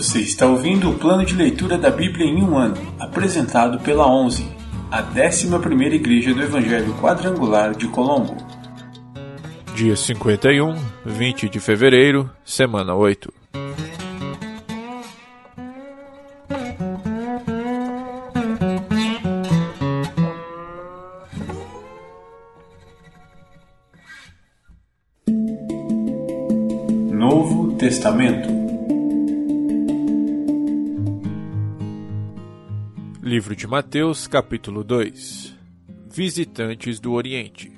Você está ouvindo o plano de leitura da Bíblia em um ano, apresentado pela 11, a 11ª Igreja do Evangelho Quadrangular de Colombo. Dia 51, 20 de fevereiro, semana 8. Novo Testamento Livro de Mateus, capítulo 2 Visitantes do Oriente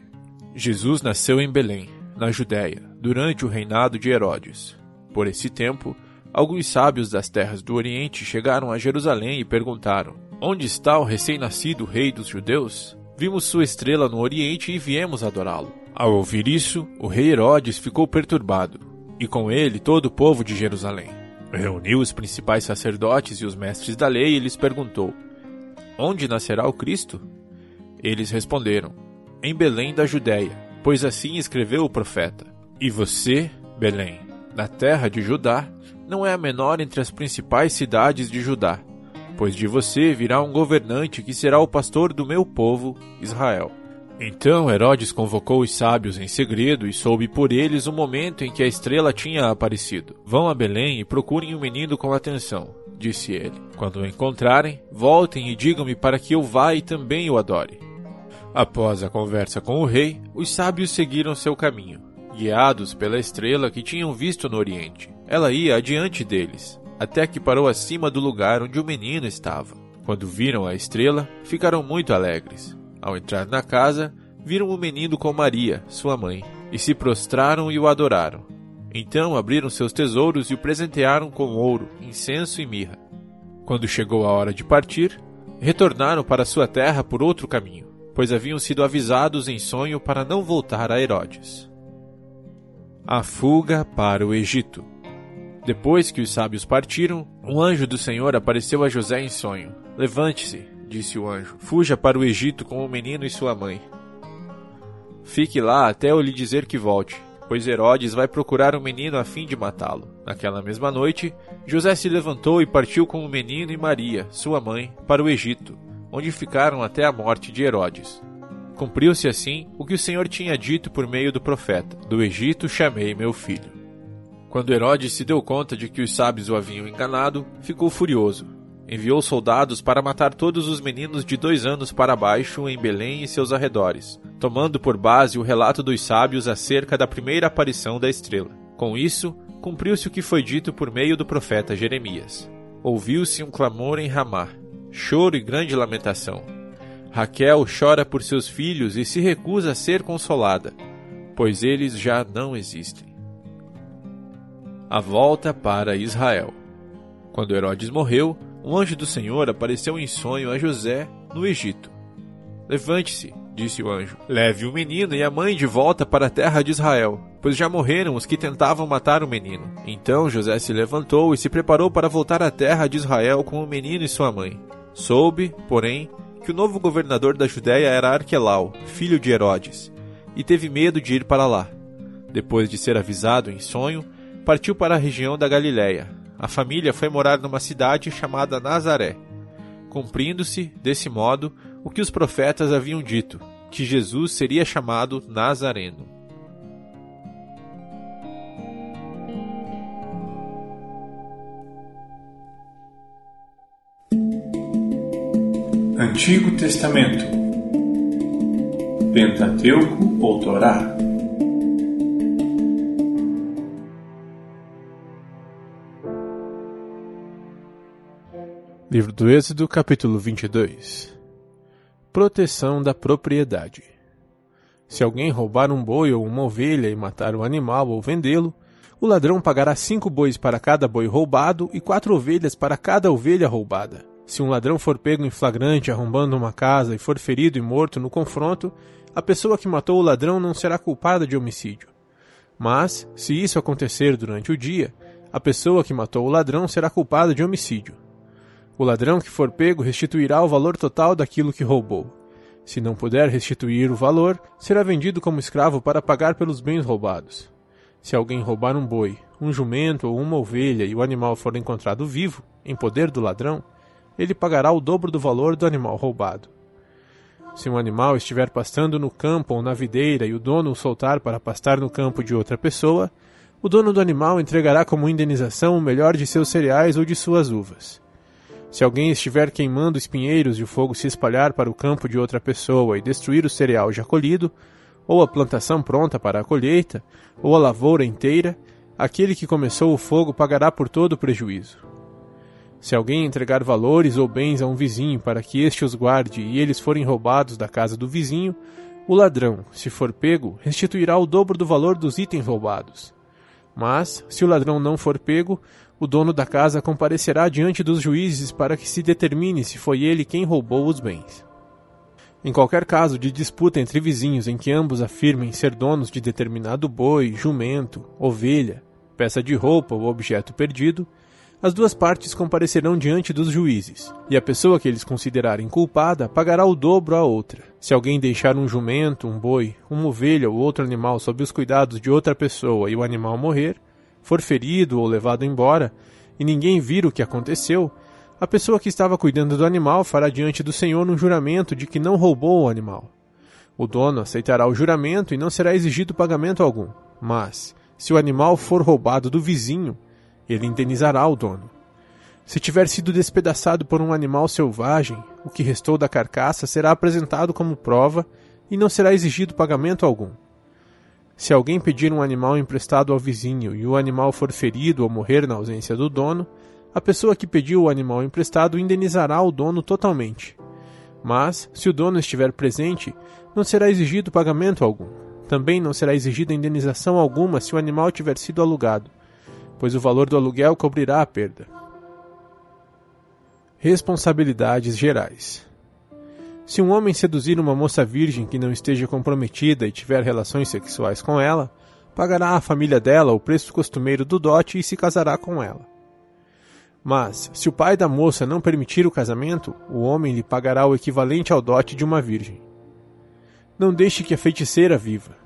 Jesus nasceu em Belém, na Judéia, durante o reinado de Herodes. Por esse tempo, alguns sábios das terras do Oriente chegaram a Jerusalém e perguntaram: Onde está o recém-nascido rei dos judeus? Vimos sua estrela no Oriente e viemos adorá-lo. Ao ouvir isso, o rei Herodes ficou perturbado, e com ele todo o povo de Jerusalém. Reuniu os principais sacerdotes e os mestres da lei e lhes perguntou: Onde nascerá o Cristo? Eles responderam: Em Belém da Judéia, pois assim escreveu o profeta. E você, Belém, na terra de Judá, não é a menor entre as principais cidades de Judá, pois de você virá um governante que será o pastor do meu povo, Israel. Então Herodes convocou os sábios em segredo e soube por eles o momento em que a estrela tinha aparecido. Vão a Belém e procurem o menino com atenção disse ele. Quando o encontrarem, voltem e digam-me para que eu vá e também o adore. Após a conversa com o rei, os sábios seguiram seu caminho, guiados pela estrela que tinham visto no oriente. Ela ia adiante deles, até que parou acima do lugar onde o menino estava. Quando viram a estrela, ficaram muito alegres. Ao entrar na casa, viram o menino com Maria, sua mãe, e se prostraram e o adoraram. Então abriram seus tesouros e o presentearam com ouro, incenso e mirra. Quando chegou a hora de partir, retornaram para sua terra por outro caminho, pois haviam sido avisados em sonho para não voltar a Herodes. A fuga para o Egito. Depois que os sábios partiram, um anjo do Senhor apareceu a José em sonho. Levante-se, disse o anjo, fuja para o Egito com o menino e sua mãe. Fique lá até eu lhe dizer que volte pois Herodes vai procurar o menino a fim de matá-lo. Naquela mesma noite, José se levantou e partiu com o menino e Maria, sua mãe, para o Egito, onde ficaram até a morte de Herodes. Cumpriu-se assim o que o Senhor tinha dito por meio do profeta: Do Egito chamei meu filho. Quando Herodes se deu conta de que os sábios o haviam enganado, ficou furioso. Enviou soldados para matar todos os meninos de dois anos para baixo em Belém e seus arredores, tomando por base o relato dos sábios acerca da primeira aparição da estrela. Com isso, cumpriu-se o que foi dito por meio do profeta Jeremias. Ouviu-se um clamor em Ramá, choro e grande lamentação. Raquel chora por seus filhos e se recusa a ser consolada, pois eles já não existem. A volta para Israel. Quando Herodes morreu, um anjo do Senhor apareceu em sonho a José no Egito. Levante-se, disse o anjo. Leve o menino e a mãe de volta para a terra de Israel, pois já morreram os que tentavam matar o menino. Então José se levantou e se preparou para voltar à terra de Israel com o menino e sua mãe. Soube, porém, que o novo governador da Judéia era Arquelau, filho de Herodes, e teve medo de ir para lá. Depois de ser avisado em sonho, partiu para a região da Galiléia. A família foi morar numa cidade chamada Nazaré, cumprindo-se, desse modo, o que os profetas haviam dito, que Jesus seria chamado Nazareno. Antigo Testamento Pentateuco ou Torá Livro do Êxodo, capítulo 22 Proteção da propriedade. Se alguém roubar um boi ou uma ovelha e matar o animal ou vendê-lo, o ladrão pagará cinco bois para cada boi roubado e quatro ovelhas para cada ovelha roubada. Se um ladrão for pego em flagrante arrombando uma casa e for ferido e morto no confronto, a pessoa que matou o ladrão não será culpada de homicídio. Mas, se isso acontecer durante o dia, a pessoa que matou o ladrão será culpada de homicídio. O ladrão que for pego restituirá o valor total daquilo que roubou. Se não puder restituir o valor, será vendido como escravo para pagar pelos bens roubados. Se alguém roubar um boi, um jumento ou uma ovelha e o animal for encontrado vivo, em poder do ladrão, ele pagará o dobro do valor do animal roubado. Se um animal estiver pastando no campo ou na videira e o dono o soltar para pastar no campo de outra pessoa, o dono do animal entregará como indenização o melhor de seus cereais ou de suas uvas. Se alguém estiver queimando espinheiros e o fogo se espalhar para o campo de outra pessoa e destruir o cereal já colhido, ou a plantação pronta para a colheita, ou a lavoura inteira, aquele que começou o fogo pagará por todo o prejuízo. Se alguém entregar valores ou bens a um vizinho para que este os guarde e eles forem roubados da casa do vizinho, o ladrão, se for pego, restituirá o dobro do valor dos itens roubados. Mas, se o ladrão não for pego, o dono da casa comparecerá diante dos juízes para que se determine se foi ele quem roubou os bens. Em qualquer caso de disputa entre vizinhos em que ambos afirmem ser donos de determinado boi, jumento, ovelha, peça de roupa ou objeto perdido, as duas partes comparecerão diante dos juízes, e a pessoa que eles considerarem culpada pagará o dobro à outra. Se alguém deixar um jumento, um boi, uma ovelha ou outro animal sob os cuidados de outra pessoa e o animal morrer, for ferido ou levado embora, e ninguém vir o que aconteceu, a pessoa que estava cuidando do animal fará diante do Senhor um juramento de que não roubou o animal. O dono aceitará o juramento e não será exigido pagamento algum. Mas, se o animal for roubado do vizinho, ele indenizará o dono. Se tiver sido despedaçado por um animal selvagem, o que restou da carcaça será apresentado como prova e não será exigido pagamento algum. Se alguém pedir um animal emprestado ao vizinho e o animal for ferido ou morrer na ausência do dono, a pessoa que pediu o animal emprestado indenizará o dono totalmente. Mas, se o dono estiver presente, não será exigido pagamento algum. Também não será exigida indenização alguma se o animal tiver sido alugado pois o valor do aluguel cobrirá a perda. Responsabilidades gerais. Se um homem seduzir uma moça virgem que não esteja comprometida e tiver relações sexuais com ela, pagará à família dela o preço costumeiro do dote e se casará com ela. Mas, se o pai da moça não permitir o casamento, o homem lhe pagará o equivalente ao dote de uma virgem. Não deixe que a feiticeira viva.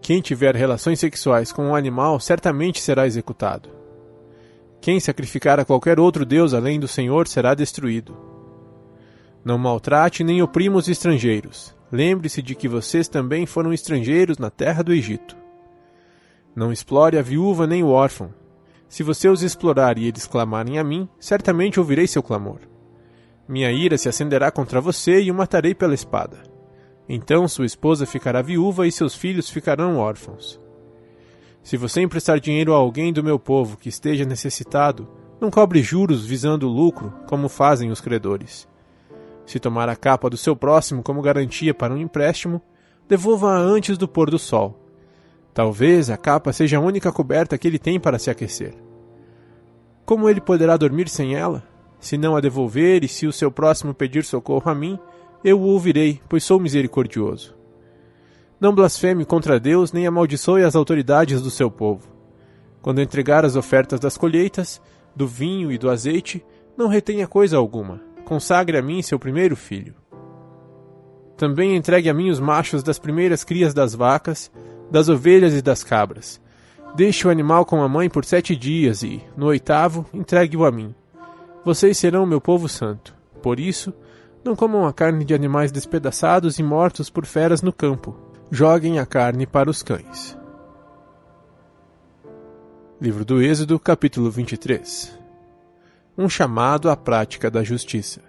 Quem tiver relações sexuais com um animal certamente será executado. Quem sacrificar a qualquer outro deus além do Senhor será destruído. Não maltrate nem oprima os estrangeiros. Lembre-se de que vocês também foram estrangeiros na terra do Egito. Não explore a viúva nem o órfão. Se você os explorar e eles clamarem a mim, certamente ouvirei seu clamor. Minha ira se acenderá contra você e o matarei pela espada. Então sua esposa ficará viúva e seus filhos ficarão órfãos. Se você emprestar dinheiro a alguém do meu povo que esteja necessitado, não cobre juros visando lucro, como fazem os credores. Se tomar a capa do seu próximo como garantia para um empréstimo, devolva-a antes do pôr do sol. Talvez a capa seja a única coberta que ele tem para se aquecer. Como ele poderá dormir sem ela? Se não a devolver e se o seu próximo pedir socorro a mim, eu o ouvirei, pois sou misericordioso. Não blasfeme contra Deus, nem amaldiçoe as autoridades do seu povo. Quando entregar as ofertas das colheitas, do vinho e do azeite, não retenha coisa alguma. Consagre a mim seu primeiro filho. Também entregue a mim os machos das primeiras crias das vacas, das ovelhas e das cabras. Deixe o animal com a mãe por sete dias e, no oitavo, entregue-o a mim. Vocês serão meu povo santo. Por isso, não comam a carne de animais despedaçados e mortos por feras no campo. Joguem a carne para os cães. Livro do Êxodo, capítulo 23 Um chamado à prática da justiça.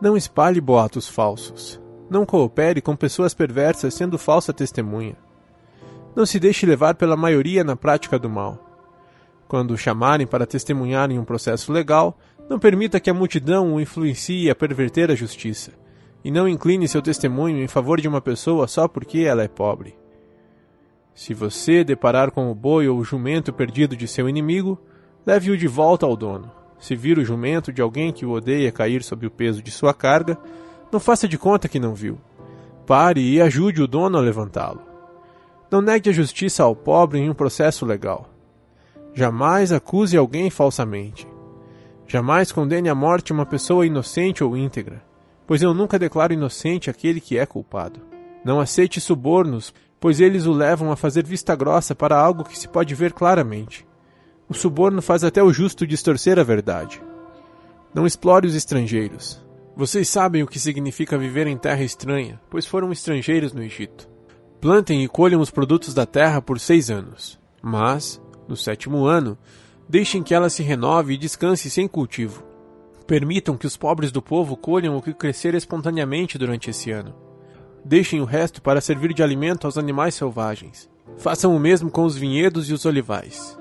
Não espalhe boatos falsos. Não coopere com pessoas perversas sendo falsa testemunha. Não se deixe levar pela maioria na prática do mal. Quando o chamarem para testemunhar em um processo legal, não permita que a multidão o influencie a perverter a justiça, e não incline seu testemunho em favor de uma pessoa só porque ela é pobre. Se você deparar com o boi ou o jumento perdido de seu inimigo, leve-o de volta ao dono. Se vir o jumento de alguém que o odeia cair sob o peso de sua carga, não faça de conta que não viu. Pare e ajude o dono a levantá-lo. Não negue a justiça ao pobre em um processo legal. Jamais acuse alguém falsamente. Jamais condene à morte uma pessoa inocente ou íntegra, pois eu nunca declaro inocente aquele que é culpado. Não aceite subornos, pois eles o levam a fazer vista grossa para algo que se pode ver claramente. O suborno faz até o justo distorcer a verdade. Não explore os estrangeiros. Vocês sabem o que significa viver em terra estranha, pois foram estrangeiros no Egito. Plantem e colham os produtos da terra por seis anos. Mas, no sétimo ano, deixem que ela se renove e descanse sem cultivo. Permitam que os pobres do povo colham o que crescer espontaneamente durante esse ano. Deixem o resto para servir de alimento aos animais selvagens. Façam o mesmo com os vinhedos e os olivais.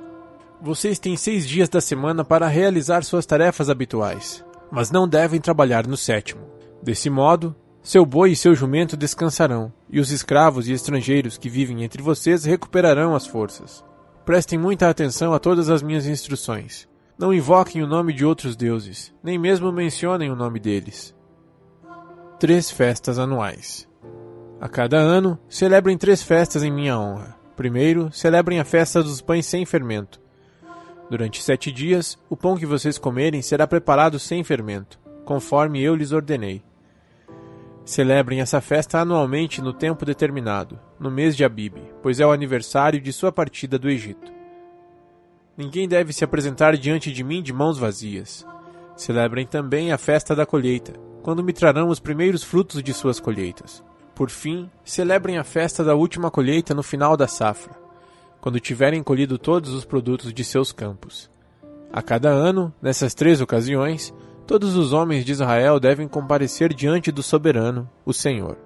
Vocês têm seis dias da semana para realizar suas tarefas habituais, mas não devem trabalhar no sétimo. Desse modo, seu boi e seu jumento descansarão, e os escravos e estrangeiros que vivem entre vocês recuperarão as forças. Prestem muita atenção a todas as minhas instruções. Não invoquem o nome de outros deuses, nem mesmo mencionem o nome deles. Três festas anuais. A cada ano, celebrem três festas em minha honra. Primeiro, celebrem a festa dos pães sem fermento. Durante sete dias, o pão que vocês comerem será preparado sem fermento, conforme eu lhes ordenei. Celebrem essa festa anualmente no tempo determinado, no mês de Abib, pois é o aniversário de sua partida do Egito. Ninguém deve se apresentar diante de mim de mãos vazias. Celebrem também a festa da colheita, quando me trarão os primeiros frutos de suas colheitas. Por fim, celebrem a festa da última colheita no final da safra, quando tiverem colhido todos os produtos de seus campos. A cada ano, nessas três ocasiões, todos os homens de Israel devem comparecer diante do soberano, o Senhor.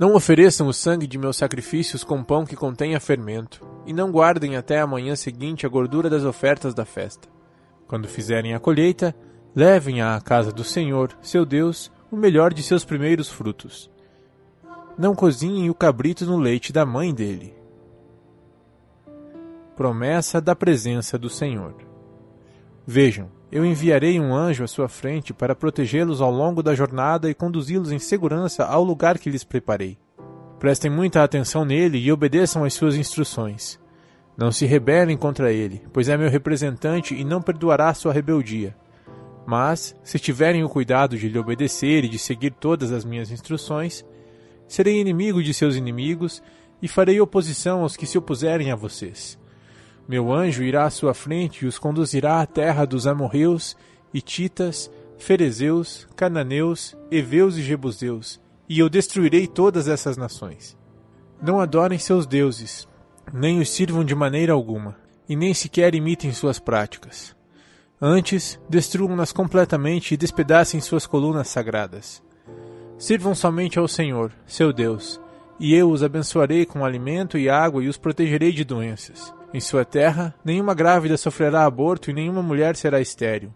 Não ofereçam o sangue de meus sacrifícios com pão que contenha fermento, e não guardem até a manhã seguinte a gordura das ofertas da festa. Quando fizerem a colheita, levem à casa do Senhor, seu Deus, o melhor de seus primeiros frutos não cozinhem o cabrito no leite da mãe dele. Promessa da presença do Senhor. Vejam, eu enviarei um anjo à sua frente para protegê-los ao longo da jornada e conduzi-los em segurança ao lugar que lhes preparei. Prestem muita atenção nele e obedeçam às suas instruções. Não se rebelem contra ele, pois é meu representante e não perdoará sua rebeldia. Mas, se tiverem o cuidado de lhe obedecer e de seguir todas as minhas instruções, serei inimigo de seus inimigos e farei oposição aos que se opuserem a vocês. Meu anjo irá à sua frente e os conduzirá à terra dos amorreus, hititas, ferezeus, cananeus, heveus e jebuseus, e eu destruirei todas essas nações. Não adorem seus deuses, nem os sirvam de maneira alguma, e nem sequer imitem suas práticas. Antes, destruam-nas completamente e despedacem suas colunas sagradas. Sirvam somente ao Senhor, seu Deus, e eu os abençoarei com alimento e água e os protegerei de doenças. Em sua terra, nenhuma grávida sofrerá aborto e nenhuma mulher será estéril.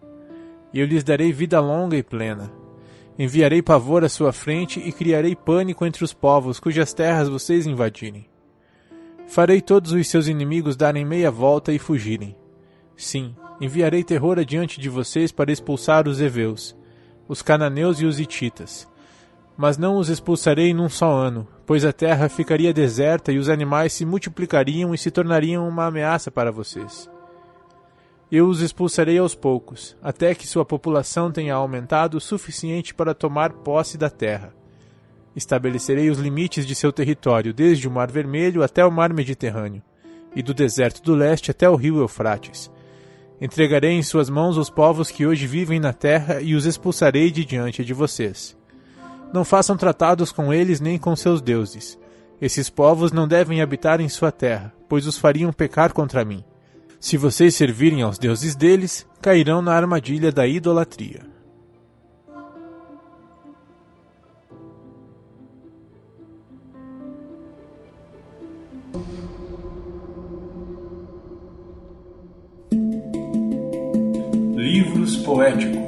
E eu lhes darei vida longa e plena. Enviarei pavor à sua frente e criarei pânico entre os povos cujas terras vocês invadirem. Farei todos os seus inimigos darem meia volta e fugirem. Sim, enviarei terror adiante de vocês para expulsar os heveus, os cananeus e os hititas mas não os expulsarei num só ano, pois a terra ficaria deserta e os animais se multiplicariam e se tornariam uma ameaça para vocês. Eu os expulsarei aos poucos, até que sua população tenha aumentado o suficiente para tomar posse da terra. Estabelecerei os limites de seu território, desde o Mar Vermelho até o Mar Mediterrâneo, e do deserto do leste até o rio Eufrates. Entregarei em suas mãos os povos que hoje vivem na terra e os expulsarei de diante de vocês. Não façam tratados com eles nem com seus deuses. Esses povos não devem habitar em sua terra, pois os fariam pecar contra mim. Se vocês servirem aos deuses deles, cairão na armadilha da idolatria. Livros poéticos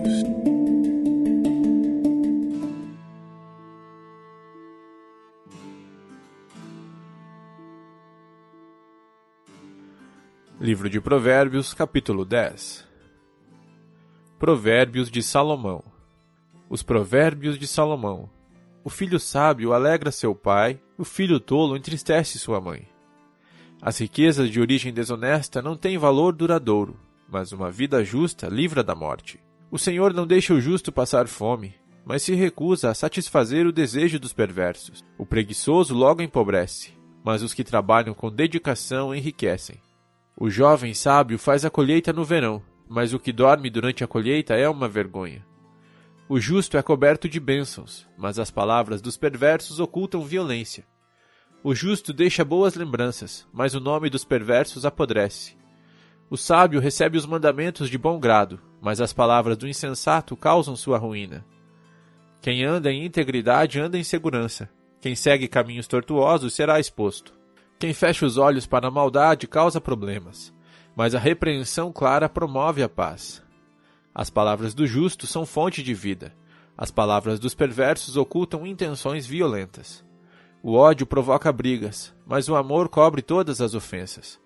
Livro de Provérbios, capítulo 10 Provérbios de Salomão Os Provérbios de Salomão O filho sábio alegra seu pai, o filho tolo entristece sua mãe. As riquezas de origem desonesta não têm valor duradouro, mas uma vida justa livra da morte. O Senhor não deixa o justo passar fome, mas se recusa a satisfazer o desejo dos perversos. O preguiçoso logo empobrece, mas os que trabalham com dedicação enriquecem. O jovem sábio faz a colheita no verão, mas o que dorme durante a colheita é uma vergonha. O justo é coberto de bênçãos, mas as palavras dos perversos ocultam violência. O justo deixa boas lembranças, mas o nome dos perversos apodrece. O sábio recebe os mandamentos de bom grado, mas as palavras do insensato causam sua ruína. Quem anda em integridade anda em segurança. Quem segue caminhos tortuosos será exposto. Quem fecha os olhos para a maldade causa problemas, mas a repreensão clara promove a paz. As palavras do justo são fonte de vida. As palavras dos perversos ocultam intenções violentas. O ódio provoca brigas, mas o amor cobre todas as ofensas.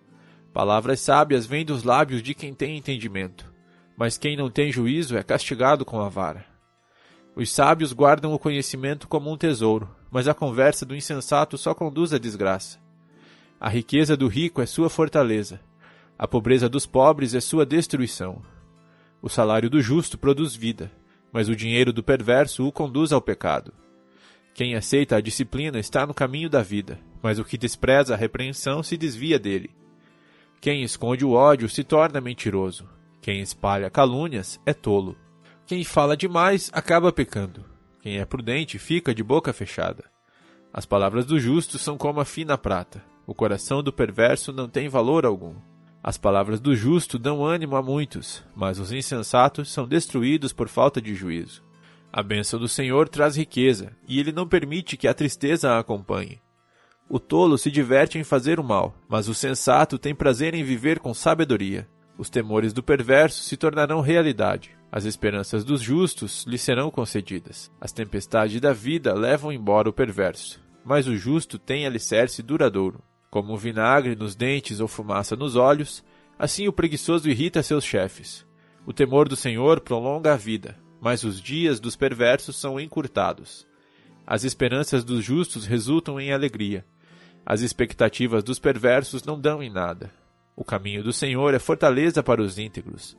Palavras sábias vêm dos lábios de quem tem entendimento, mas quem não tem juízo é castigado com a vara. Os sábios guardam o conhecimento como um tesouro, mas a conversa do insensato só conduz à desgraça. A riqueza do rico é sua fortaleza, a pobreza dos pobres é sua destruição. O salário do justo produz vida, mas o dinheiro do perverso o conduz ao pecado. Quem aceita a disciplina está no caminho da vida, mas o que despreza a repreensão se desvia dele. Quem esconde o ódio se torna mentiroso. Quem espalha calúnias é tolo. Quem fala demais acaba pecando. Quem é prudente fica de boca fechada. As palavras do justo são como a fina prata. O coração do perverso não tem valor algum. As palavras do justo dão ânimo a muitos, mas os insensatos são destruídos por falta de juízo. A bênção do Senhor traz riqueza, e ele não permite que a tristeza a acompanhe. O tolo se diverte em fazer o mal, mas o sensato tem prazer em viver com sabedoria. Os temores do perverso se tornarão realidade. As esperanças dos justos lhe serão concedidas. As tempestades da vida levam embora o perverso, mas o justo tem alicerce duradouro. Como vinagre nos dentes ou fumaça nos olhos, assim o preguiçoso irrita seus chefes. O temor do Senhor prolonga a vida, mas os dias dos perversos são encurtados. As esperanças dos justos resultam em alegria. As expectativas dos perversos não dão em nada. O caminho do Senhor é fortaleza para os íntegros,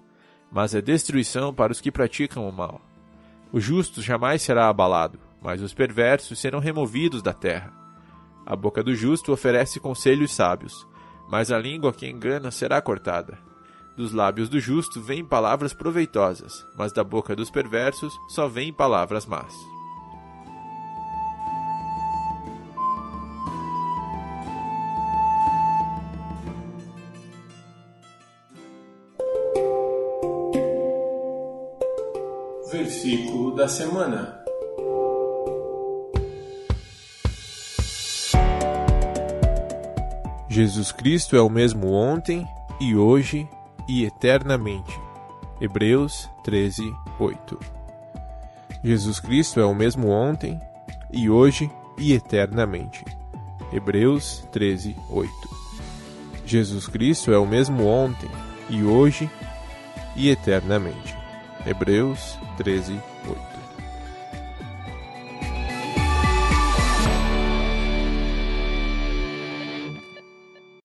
mas é destruição para os que praticam o mal. O justo jamais será abalado, mas os perversos serão removidos da terra. A boca do justo oferece conselhos sábios, mas a língua que engana será cortada. Dos lábios do justo vêm palavras proveitosas, mas da boca dos perversos só vêm palavras más. Versículo da semana. Jesus Cristo é o mesmo ontem e hoje e eternamente. Hebreus 13, 8. Jesus Cristo é o mesmo ontem e hoje e eternamente. Hebreus 13, 8. Jesus Cristo é o mesmo ontem e hoje e eternamente. Hebreus 13, 8.